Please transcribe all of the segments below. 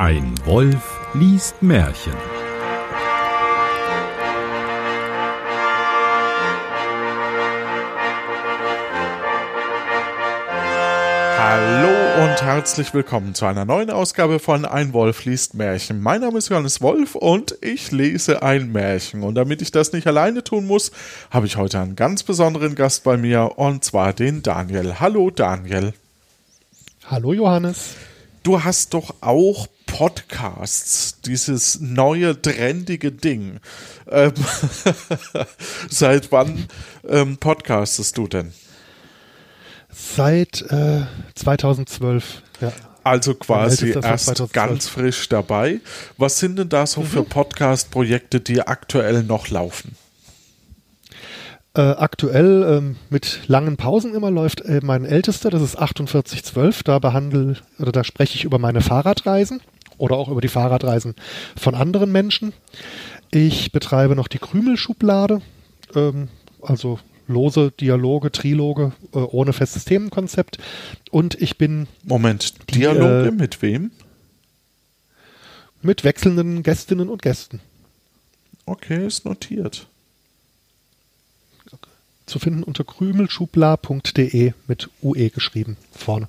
Ein Wolf liest Märchen. Hallo und herzlich willkommen zu einer neuen Ausgabe von Ein Wolf liest Märchen. Mein Name ist Johannes Wolf und ich lese ein Märchen. Und damit ich das nicht alleine tun muss, habe ich heute einen ganz besonderen Gast bei mir und zwar den Daniel. Hallo Daniel. Hallo Johannes. Du hast doch auch Podcasts, dieses neue trendige Ding. Ähm, seit wann ähm, podcastest du denn? Seit äh, 2012, ja. Also quasi erst ganz frisch dabei. Was sind denn da so mhm. für Podcast-Projekte, die aktuell noch laufen? Äh, aktuell ähm, mit langen Pausen immer läuft äh, mein ältester, das ist 4812. Da behandle oder da spreche ich über meine Fahrradreisen oder auch über die Fahrradreisen von anderen Menschen. Ich betreibe noch die Krümelschublade, ähm, also lose Dialoge, Triloge äh, ohne festes Themenkonzept. Und ich bin. Moment, die, Dialoge äh, mit wem? Mit wechselnden Gästinnen und Gästen. Okay, ist notiert. Zu finden unter krümelschubla.de mit UE geschrieben vorne.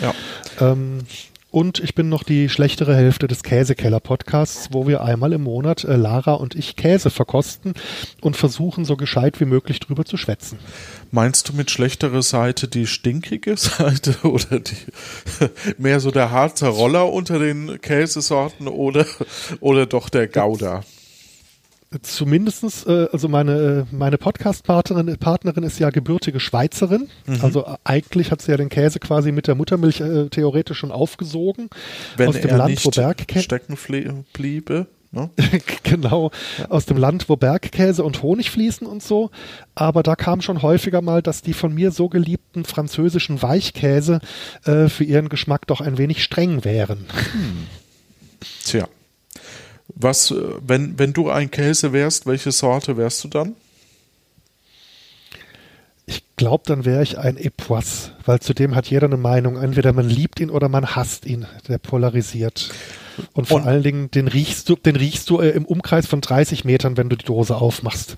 Ja. Ähm, und ich bin noch die schlechtere Hälfte des Käsekeller-Podcasts, wo wir einmal im Monat äh, Lara und ich Käse verkosten und versuchen, so gescheit wie möglich drüber zu schwätzen. Meinst du mit schlechterer Seite die stinkige Seite oder die mehr so der Harzer Roller unter den Käsesorten oder, oder doch der Gouda? Zumindestens, äh, also meine, meine Podcast-Partnerin Partnerin ist ja gebürtige Schweizerin. Mhm. Also äh, eigentlich hat sie ja den Käse quasi mit der Muttermilch äh, theoretisch schon aufgesogen. Wenn aus dem Land, nicht wo Bergkäse stecken bliebe. Ne? genau, ja. aus dem Land, wo Bergkäse und Honig fließen und so. Aber da kam schon häufiger mal, dass die von mir so geliebten französischen Weichkäse äh, für ihren Geschmack doch ein wenig streng wären. Hm. Tja. Was, äh, wenn, wenn du ein Käse wärst, welche Sorte wärst du dann? Ich glaube, dann wäre ich ein Epoisse, weil zudem hat jeder eine Meinung. Entweder man liebt ihn oder man hasst ihn. Der polarisiert. Und vor und allen Dingen, den riechst du, den riechst du äh, im Umkreis von 30 Metern, wenn du die Dose aufmachst.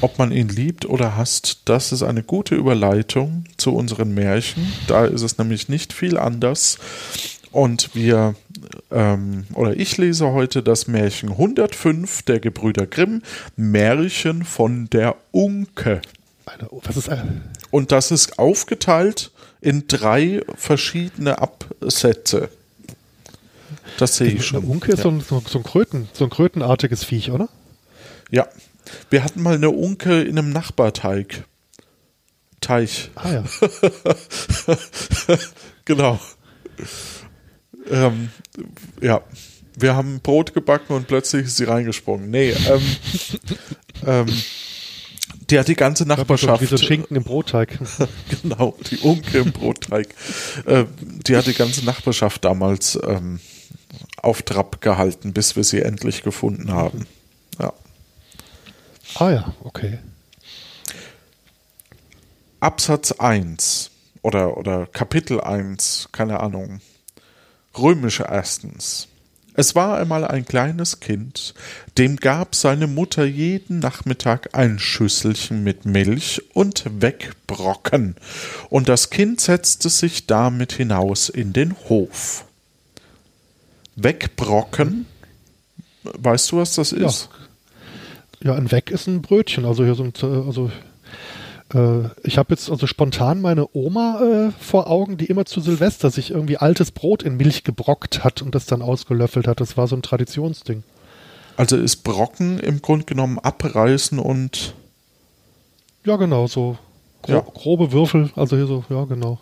Ob man ihn liebt oder hasst, das ist eine gute Überleitung zu unseren Märchen. Da ist es nämlich nicht viel anders. Und wir, ähm, oder ich lese heute das Märchen 105 der Gebrüder Grimm, Märchen von der Unke. Was ist eine? Und das ist aufgeteilt in drei verschiedene Absätze. Das sehe ich schon. Eine Unke ist ja. so, ein, so, ein Kröten, so ein krötenartiges Viech, oder? Ja. Wir hatten mal eine Unke in einem Nachbarteig. Teich. Ah ja. genau. Ähm, ja, wir haben Brot gebacken und plötzlich ist sie reingesprungen. Nee, ähm, ähm, die hat die ganze Nachbarschaft. Wie so Schinken im Brotteig. genau, die Unke im Brotteig. äh, die hat die ganze Nachbarschaft damals ähm, auf Trab gehalten, bis wir sie endlich gefunden haben. Ja. Ah ja, okay. Absatz 1 oder, oder Kapitel 1, keine Ahnung. Römische erstens. Es war einmal ein kleines Kind, dem gab seine Mutter jeden Nachmittag ein Schüsselchen mit Milch und Wegbrocken, und das Kind setzte sich damit hinaus in den Hof. Wegbrocken, weißt du, was das ist? Ja, ja ein Weg ist ein Brötchen, also hier so ein, also ich habe jetzt also spontan meine Oma äh, vor Augen, die immer zu Silvester sich irgendwie altes Brot in Milch gebrockt hat und das dann ausgelöffelt hat. Das war so ein Traditionsding. Also ist Brocken im Grunde genommen abreißen und. Ja, genau, so gro ja. grobe Würfel, also hier so, ja, genau.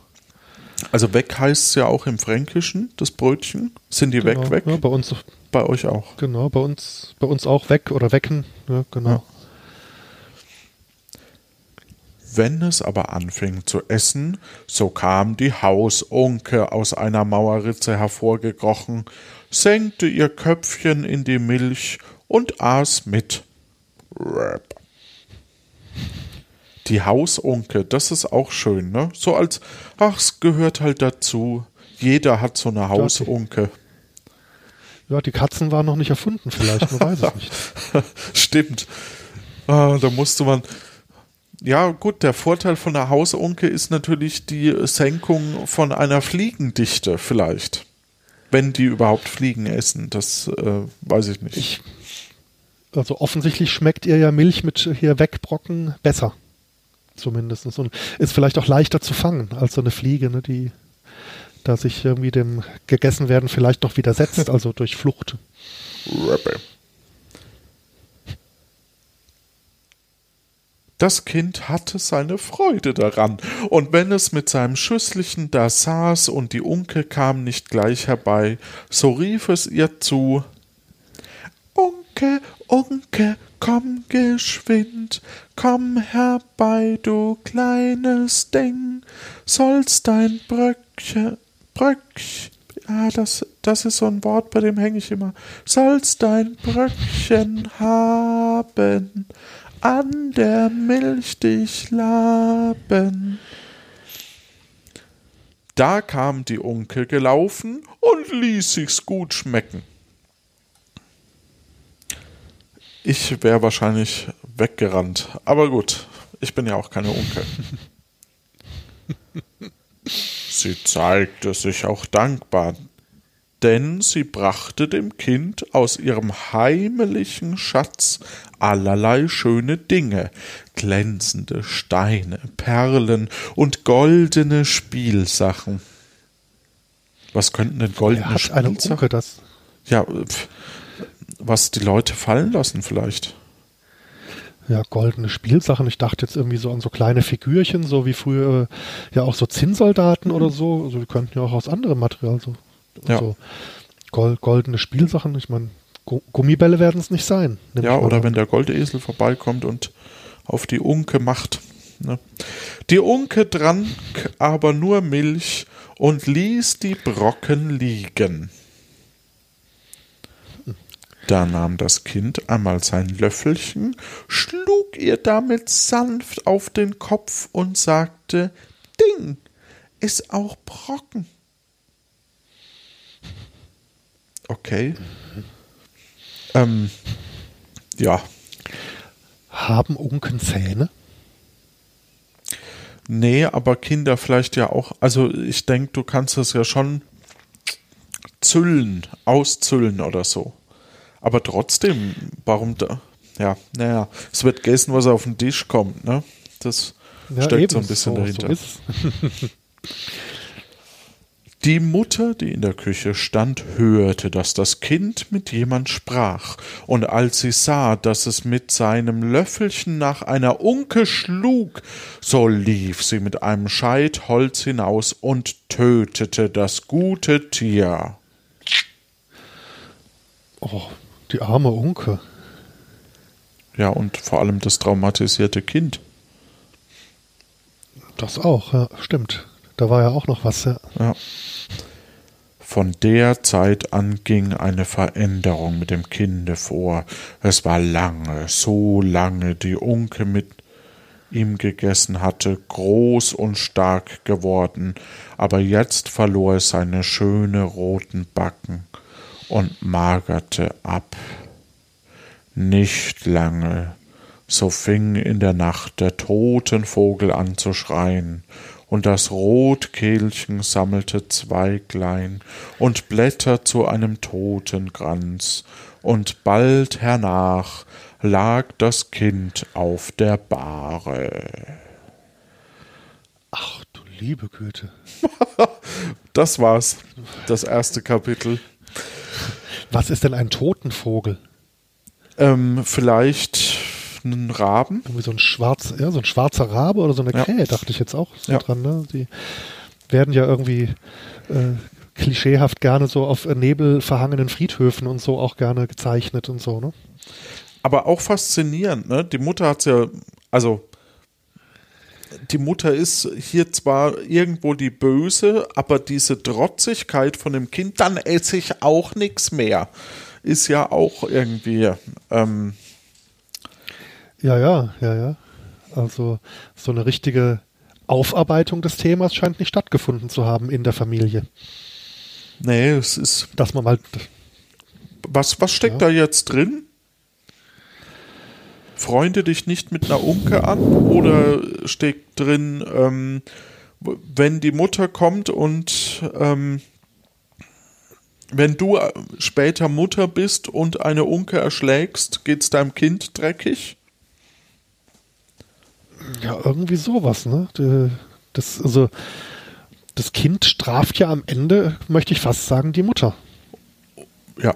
Also weg heißt es ja auch im Fränkischen, das Brötchen. Sind die genau, weg, weg? Ja, bei uns. Bei euch auch. Genau, bei uns, bei uns auch weg oder wecken, ja, genau. Ja. Wenn es aber anfing zu essen, so kam die Hausunke aus einer Mauerritze hervorgekrochen, senkte ihr Köpfchen in die Milch und aß mit. Die Hausunke, das ist auch schön, ne? So als, ach, es gehört halt dazu. Jeder hat so eine Hausunke. Ja, die Katzen waren noch nicht erfunden, vielleicht, man weiß es nicht. Stimmt. Ah, da musste man. Ja, gut, der Vorteil von der Hausunke ist natürlich die Senkung von einer Fliegendichte, vielleicht. Wenn die überhaupt Fliegen essen, das äh, weiß ich nicht. Ich, also offensichtlich schmeckt ihr ja Milch mit hier Wegbrocken besser. Zumindest. Und ist vielleicht auch leichter zu fangen als so eine Fliege, ne, die da sich irgendwie dem gegessen werden vielleicht noch widersetzt, also durch Flucht. Das Kind hatte seine Freude daran, und wenn es mit seinem Schüsselchen da saß und die Unke kam nicht gleich herbei, so rief es ihr zu Unke, Unke, komm geschwind, komm herbei, du kleines Ding, sollst dein Bröckchen, Bröckchen, ah, das, das ist so ein Wort, bei dem hänge ich immer, sollst dein Bröckchen haben, an der Milch dich laben. Da kam die Unke gelaufen und ließ sich's gut schmecken. Ich wäre wahrscheinlich weggerannt, aber gut, ich bin ja auch keine Unke. Sie zeigte sich auch dankbar, denn sie brachte dem Kind aus ihrem heimlichen Schatz allerlei schöne Dinge, glänzende Steine, Perlen und goldene Spielsachen. Was könnten denn goldene Er hat eine Spielsachen? Unke, das. Ja, pf, was die Leute fallen lassen vielleicht. Ja, goldene Spielsachen. Ich dachte jetzt irgendwie so an so kleine Figürchen, so wie früher äh, ja auch so Zinnsoldaten oder so. Also die könnten ja auch aus anderem Material so. Ja. so gol goldene Spielsachen. Ich meine, Gu Gummibälle werden es nicht sein. Ja, oder an. wenn der Goldesel vorbeikommt und auf die Unke macht. Ne? Die Unke trank aber nur Milch und ließ die Brocken liegen. Da nahm das Kind einmal sein Löffelchen, schlug ihr damit sanft auf den Kopf und sagte, Ding, ist auch Brocken. Okay. Ähm, ja, Haben Unken Zähne? Nee, aber Kinder vielleicht ja auch. Also ich denke, du kannst es ja schon züllen, auszüllen oder so. Aber trotzdem, warum da? Ja, naja, es wird gegessen, was auf den Tisch kommt, ne? Das steckt so ein bisschen dahinter. So ist es. Die Mutter, die in der Küche stand, hörte, dass das Kind mit jemand sprach, und als sie sah, dass es mit seinem Löffelchen nach einer Unke schlug, so lief sie mit einem Scheit Holz hinaus und tötete das gute Tier. Oh, die arme Unke. Ja, und vor allem das traumatisierte Kind. Das auch, ja, stimmt. Da war ja auch noch was. Ja. Ja. Von der Zeit an ging eine Veränderung mit dem Kinde vor. Es war lange, so lange die Unke mit ihm gegessen hatte, groß und stark geworden, aber jetzt verlor es seine schöne roten Backen und magerte ab. Nicht lange, so fing in der Nacht der Totenvogel an zu schreien, und das Rotkehlchen sammelte Zweiglein und Blätter zu einem Totenkranz, und bald hernach lag das Kind auf der Bahre. Ach du liebe Güte. Das war's, das erste Kapitel. Was ist denn ein Totenvogel? Ähm, vielleicht einen Raben? Irgendwie so ein schwarz, ja, so ein schwarzer Rabe oder so eine Ja. Krähe, dachte ich jetzt auch so Ja. dran. Ne? Die werden ja irgendwie äh, klischeehaft gerne so auf nebelverhangenen Friedhöfen und so auch gerne gezeichnet und so, ne? aber auch faszinierend, ne? Die Mutter hat's ja, also die Mutter ist hier zwar irgendwo die Böse, aber diese Trotzigkeit von dem Kind, dann esse ich auch nichts mehr, ist ja auch irgendwie, ähm, Ja, ja, ja, ja. Also so eine richtige Aufarbeitung des Themas scheint nicht stattgefunden zu haben in der Familie. nee, es ist, Dass man mal, Was, was steckt ja. da jetzt drin? Freunde dich nicht mit einer Unke an oder steckt drin, ähm, wenn die Mutter kommt und ähm, wenn du äh, später Mutter bist und eine Unke erschlägst, geht's deinem Kind dreckig? Ja, irgendwie sowas, ne? Das, also, das Kind straft ja am Ende, möchte ich fast sagen, die Mutter. Ja.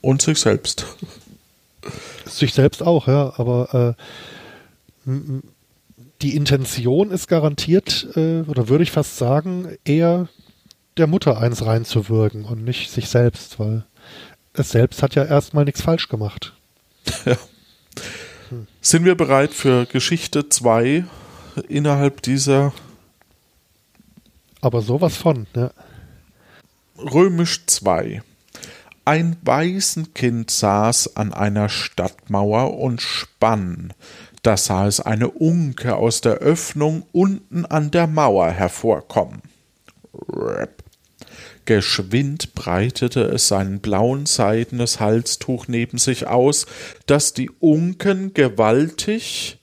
Und sich selbst. Sich selbst auch, ja, aber äh, die Intention ist garantiert, äh, oder würde ich fast sagen, eher der Mutter eins reinzuwirken und nicht sich selbst, weil es selbst hat ja erstmal nichts falsch gemacht. Ja. Sind wir bereit für Geschichte 2 innerhalb dieser. Aber sowas von, ja. Römisch 2. Ein Waisenkind saß an einer Stadtmauer und spann. Da sah es eine Unke aus der Öffnung unten an der Mauer hervorkommen. Rap. Geschwind breitete es sein blauen seidenes Halstuch neben sich aus, das die Unken gewaltig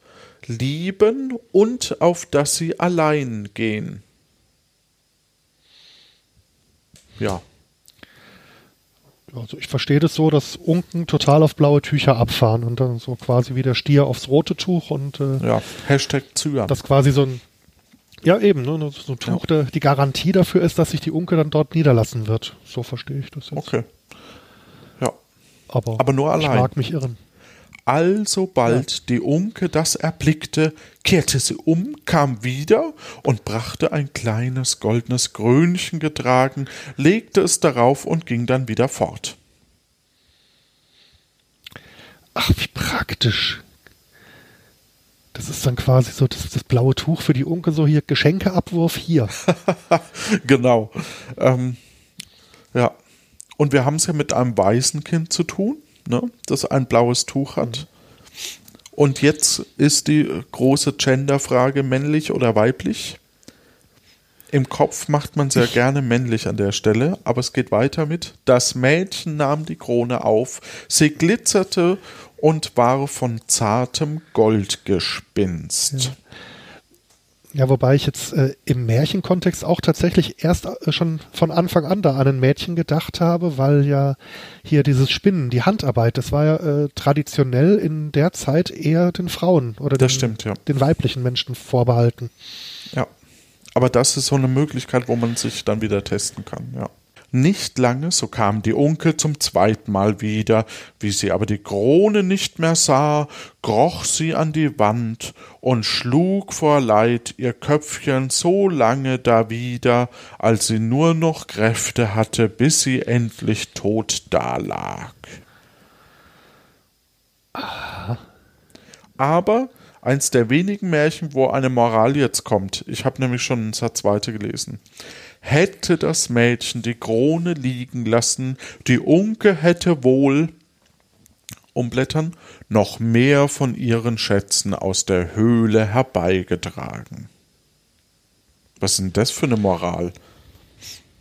lieben und auf das sie allein gehen. Ja. Also ich verstehe das so, dass Unken total auf blaue Tücher abfahren und dann so quasi wie der Stier aufs rote Tuch und äh, ja, Hashtag Zyan. Das quasi so ein ja, eben, ne, so ja. die Garantie dafür ist, dass sich die Unke dann dort niederlassen wird. So verstehe ich das jetzt. Okay. Ja. Aber, Aber nur allein. Ich mag mich irren. Alsobald ja. die Unke das erblickte, kehrte sie um, kam wieder und brachte ein kleines goldenes Krönchen getragen, legte es darauf und ging dann wieder fort. Ach, wie praktisch. Das ist dann quasi so das, das blaue Tuch für die Unke, so hier Geschenkeabwurf hier. genau. Ähm, ja. Und wir haben es ja mit einem weißen Kind zu tun, ne, das ein blaues Tuch hat. Und jetzt ist die große Genderfrage männlich oder weiblich. Im Kopf macht man sehr gerne männlich an der Stelle, aber es geht weiter mit. Das Mädchen nahm die Krone auf, sie glitzerte und war von zartem Goldgespinst. Ja. Ja, wobei ich jetzt äh, im Märchenkontext auch tatsächlich erst äh, schon von Anfang an da an ein Mädchen gedacht habe, weil ja hier dieses Spinnen, die Handarbeit, das war ja äh, traditionell in der Zeit eher den Frauen oder den, stimmt, ja. den weiblichen Menschen vorbehalten. Ja, aber das ist so eine Möglichkeit, wo man sich dann wieder testen kann, ja. Nicht lange, so kam die Unke zum zweiten Mal wieder, wie sie aber die Krone nicht mehr sah, kroch sie an die Wand und schlug vor Leid ihr Köpfchen so lange dawider, als sie nur noch Kräfte hatte, bis sie endlich tot dalag. Aber eins der wenigen Märchen, wo eine Moral jetzt kommt. Ich habe nämlich schon einen Satz weiter gelesen. Hätte das Mädchen die Krone liegen lassen, die Unke hätte wohl umblättern, noch mehr von ihren Schätzen aus der Höhle herbeigetragen. Was ist denn das für eine Moral?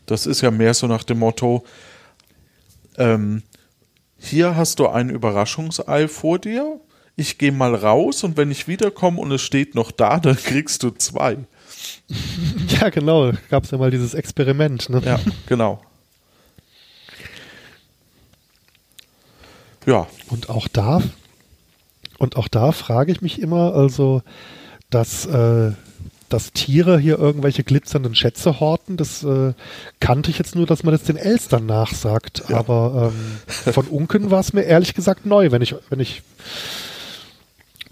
Das ist ja mehr so nach dem Motto, ähm, hier hast du ein Überraschungsei vor dir, ich gehe mal raus und wenn ich wiederkomme und es steht noch da, dann kriegst du zwei. Ja, genau. Gab es ja mal dieses Experiment. Ne? Ja, genau. Ja. Und auch da, und auch da frage ich mich immer, also, dass, äh, dass Tiere hier irgendwelche glitzernden Schätze horten, das äh, kannte ich jetzt nur, dass man das den Elstern nachsagt. Ja. Aber ähm, von Unken war es mir ehrlich gesagt neu, wenn ich, wenn ich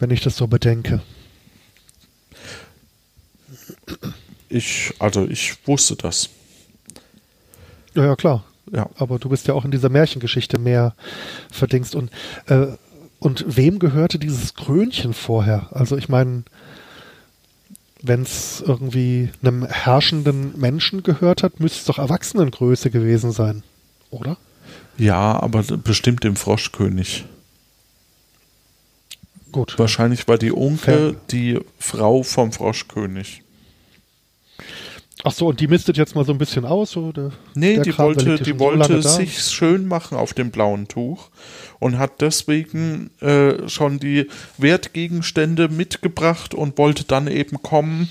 wenn ich das so bedenke. Ich, also ich wusste das. Ja, ja, klar. Ja. Aber du bist ja auch in dieser Märchengeschichte mehr verdingst. Und, äh, und wem gehörte dieses Krönchen vorher? Also ich meine, wenn es irgendwie einem herrschenden Menschen gehört hat, müsste es doch Erwachsenengröße gewesen sein, oder? Ja, aber bestimmt dem Froschkönig. Gut. Wahrscheinlich war die Onkel die Frau vom Froschkönig. Ach so, und die mistet jetzt mal so ein bisschen aus? So der, Nee, die Kram, wollte, die so wollte da. sich schön machen auf dem blauen Tuch und hat deswegen äh, schon die Wertgegenstände mitgebracht und wollte dann eben kommen,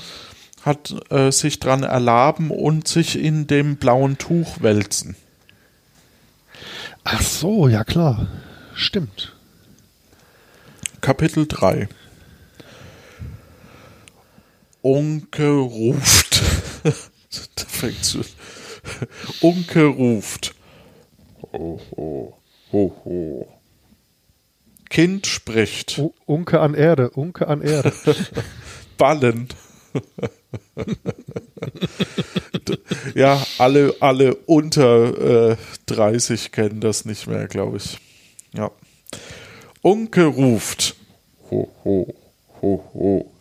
hat äh, sich dran erlaben und sich in dem blauen Tuch wälzen. Ach so, ja klar. Stimmt. Kapitel 3 Onkel ruft. Da fängt's schon. Onkel ruft. Ho, ho, ho, ho. Kind spricht. U Unke an Erde, Unke an Erde. Ballen. ja, alle, alle unter äh, 30 kennen das nicht mehr, glaube ich. Ja. Onkel ruft. Ho, ho, ho, ho.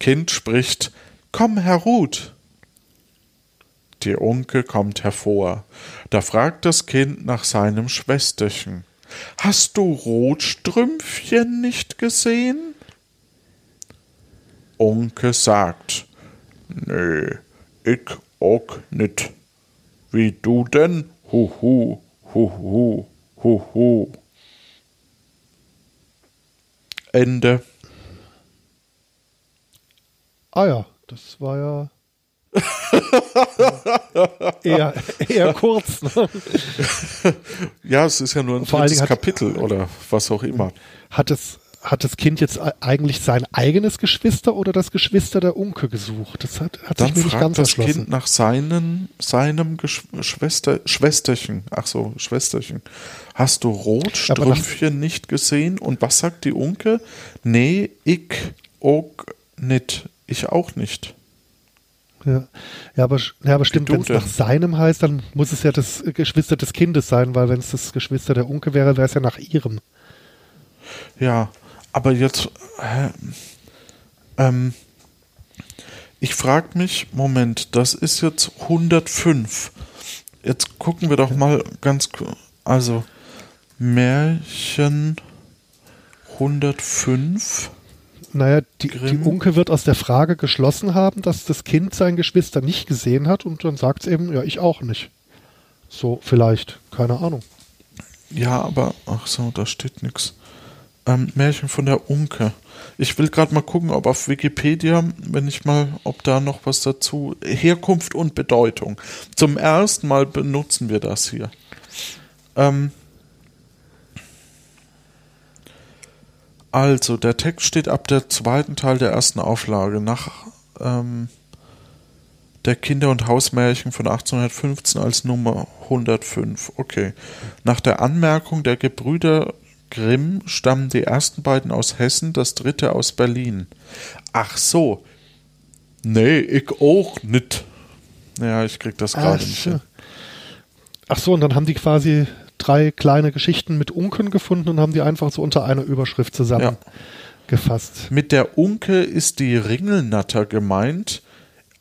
Kind spricht. Komm, Herr Ruth. Die Onkel kommt hervor. Da fragt das Kind nach seinem Schwesterchen. Hast du Rotstrümpfchen nicht gesehen? Onkel sagt, nee, ich auch nit. Wie du denn? Huhu, huhu, huhu. Ende. Ah ja, das war ja eher, eher kurz. Ne? Ja, es ist ja nur ein Vor drittes hat- Kapitel oder was auch immer. Hat, es, hat das Kind jetzt eigentlich sein eigenes Geschwister oder das Geschwister der Unke gesucht? Das hat, hat Dann sich mir nicht ganz das erschlossen. Kind nach seinen, seinem Gesch Schwester, Schwesterchen. Ach so, Schwesterchen. Hast du Rotstrümpfchen nicht gesehen? Und was sagt die Unke? Nee, ich auch nicht. Ich auch nicht. Ja, ja, aber, ja, aber stimmt, wenn es nach seinem heißt, dann muss es ja das Geschwister des Kindes sein, weil wenn es das Geschwister der Unke wäre, wäre es ja nach ihrem. Ja, aber jetzt, hä, ähm, ich frage mich, Moment, das ist jetzt 105. Jetzt gucken wir doch mal ganz, ku- also Märchen 105. Naja, die, die. Unke wird aus der Frage geschlossen haben, dass das Kind sein Geschwister nicht gesehen hat und dann sagt es eben, ja, ich auch nicht. So, vielleicht, keine Ahnung. Ja, aber, ach so, da steht nichts. Ähm, Märchen von der Unke. Ich will gerade mal gucken, ob auf Wikipedia, wenn ich mal, ob da noch was dazu. Herkunft und Bedeutung. Zum ersten Mal benutzen wir das hier. Ähm, also, der Text steht ab der zweiten Teil der ersten Auflage nach ähm, der Kinder- und Hausmärchen von 1815 als Nummer 105. Okay. Nach der Anmerkung der Gebrüder Grimm stammen die ersten beiden aus Hessen, das dritte aus Berlin. Ach so. Nee, ich auch nicht. Ja, ich krieg das gerade nicht hin. Ach so, und dann haben die quasi drei kleine Geschichten mit Unken gefunden und haben die einfach so unter einer Überschrift zusammengefasst. Mit der Unke ist die Ringelnatter gemeint,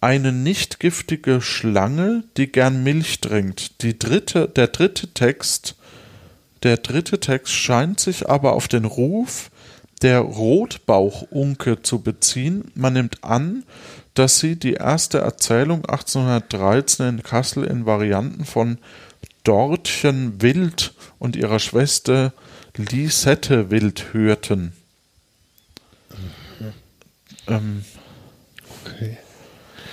eine nicht giftige Schlange, die gern Milch trinkt. Die dritte, der dritte Text, der dritte Text scheint sich aber auf den Ruf der Rotbauchunke zu beziehen. Man nimmt an, dass sie die erste Erzählung 1813 in Kassel in Varianten von Dortchen Wild und ihrer Schwester Lisette Wild hörten. Ähm, Okay.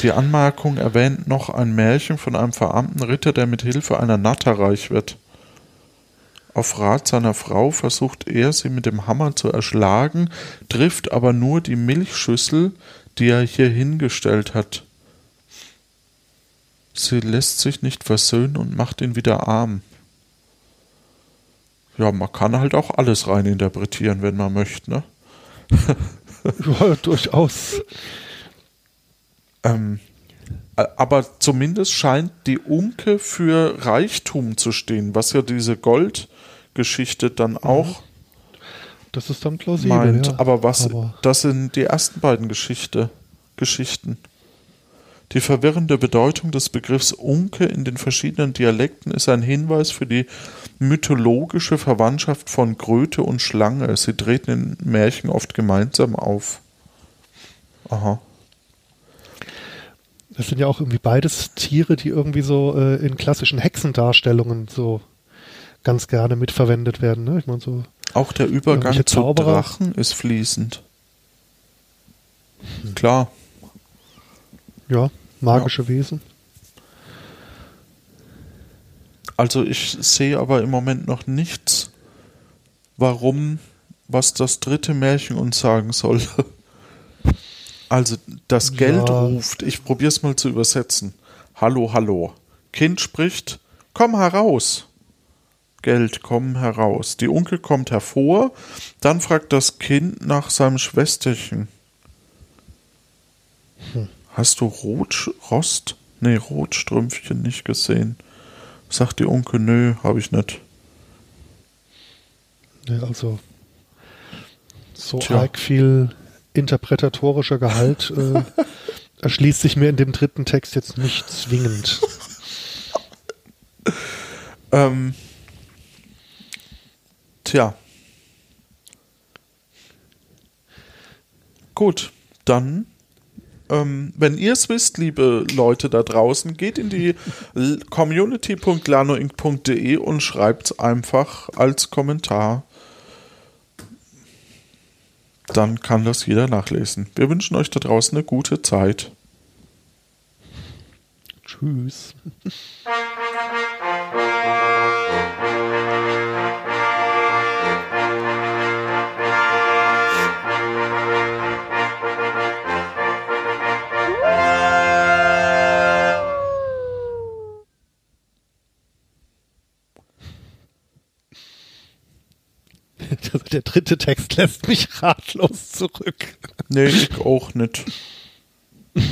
die Anmerkung erwähnt noch ein Märchen von einem verarmten Ritter, der mit Hilfe einer Natter reich wird. Auf Rat seiner Frau versucht er, sie mit dem Hammer zu erschlagen, trifft aber nur die Milchschüssel, die er hier hingestellt hat. Sie lässt sich nicht versöhnen und macht ihn wieder arm. Ja, man kann halt auch alles rein interpretieren, wenn man möchte, ne? Ja, durchaus. Ähm, aber zumindest scheint die Unke für Reichtum zu stehen, was ja diese Goldgeschichte dann auch Das ist dann plausibel. meint. ja. Aber was, Aber- das sind die ersten beiden Geschichte, Geschichten. Die verwirrende Bedeutung des Begriffs Unke in den verschiedenen Dialekten ist ein Hinweis für die mythologische Verwandtschaft von Kröte und Schlange. Sie treten in Märchen oft gemeinsam auf. Aha. Das sind ja auch irgendwie beides Tiere, die irgendwie so äh, in klassischen Hexendarstellungen so ganz gerne mitverwendet werden. Ne? Ich meine so. Auch der Übergang zu. Drachen ist fließend. Klar. Ja, magische Wesen. Also ich sehe aber im Moment noch nichts, warum, was das dritte Märchen uns sagen soll. Also das Geld Ja. ruft, ich probiere es mal zu übersetzen. Hallo, hallo. Kind spricht, komm heraus. Geld, komm heraus. Die Onkel kommt hervor, dann fragt das Kind nach seinem Schwesterchen. Hast du Rot, Rost? Nee, Rotstrümpfchen nicht gesehen. Sagt die Onkel, nö, habe ich nicht. Ja, also so Tja. arg viel interpretatorischer Gehalt äh, erschließt sich mir in dem dritten Text jetzt nicht zwingend. Ähm, tja. Gut, dann, ähm, wenn ihr es wisst, liebe Leute da draußen, geht in die community.lanoinc.de und schreibt einfach als Kommentar. Dann kann das jeder nachlesen. Wir wünschen euch da draußen eine gute Zeit. Tschüss. der dritte Text lässt mich ratlos zurück. Nee, ich auch nicht.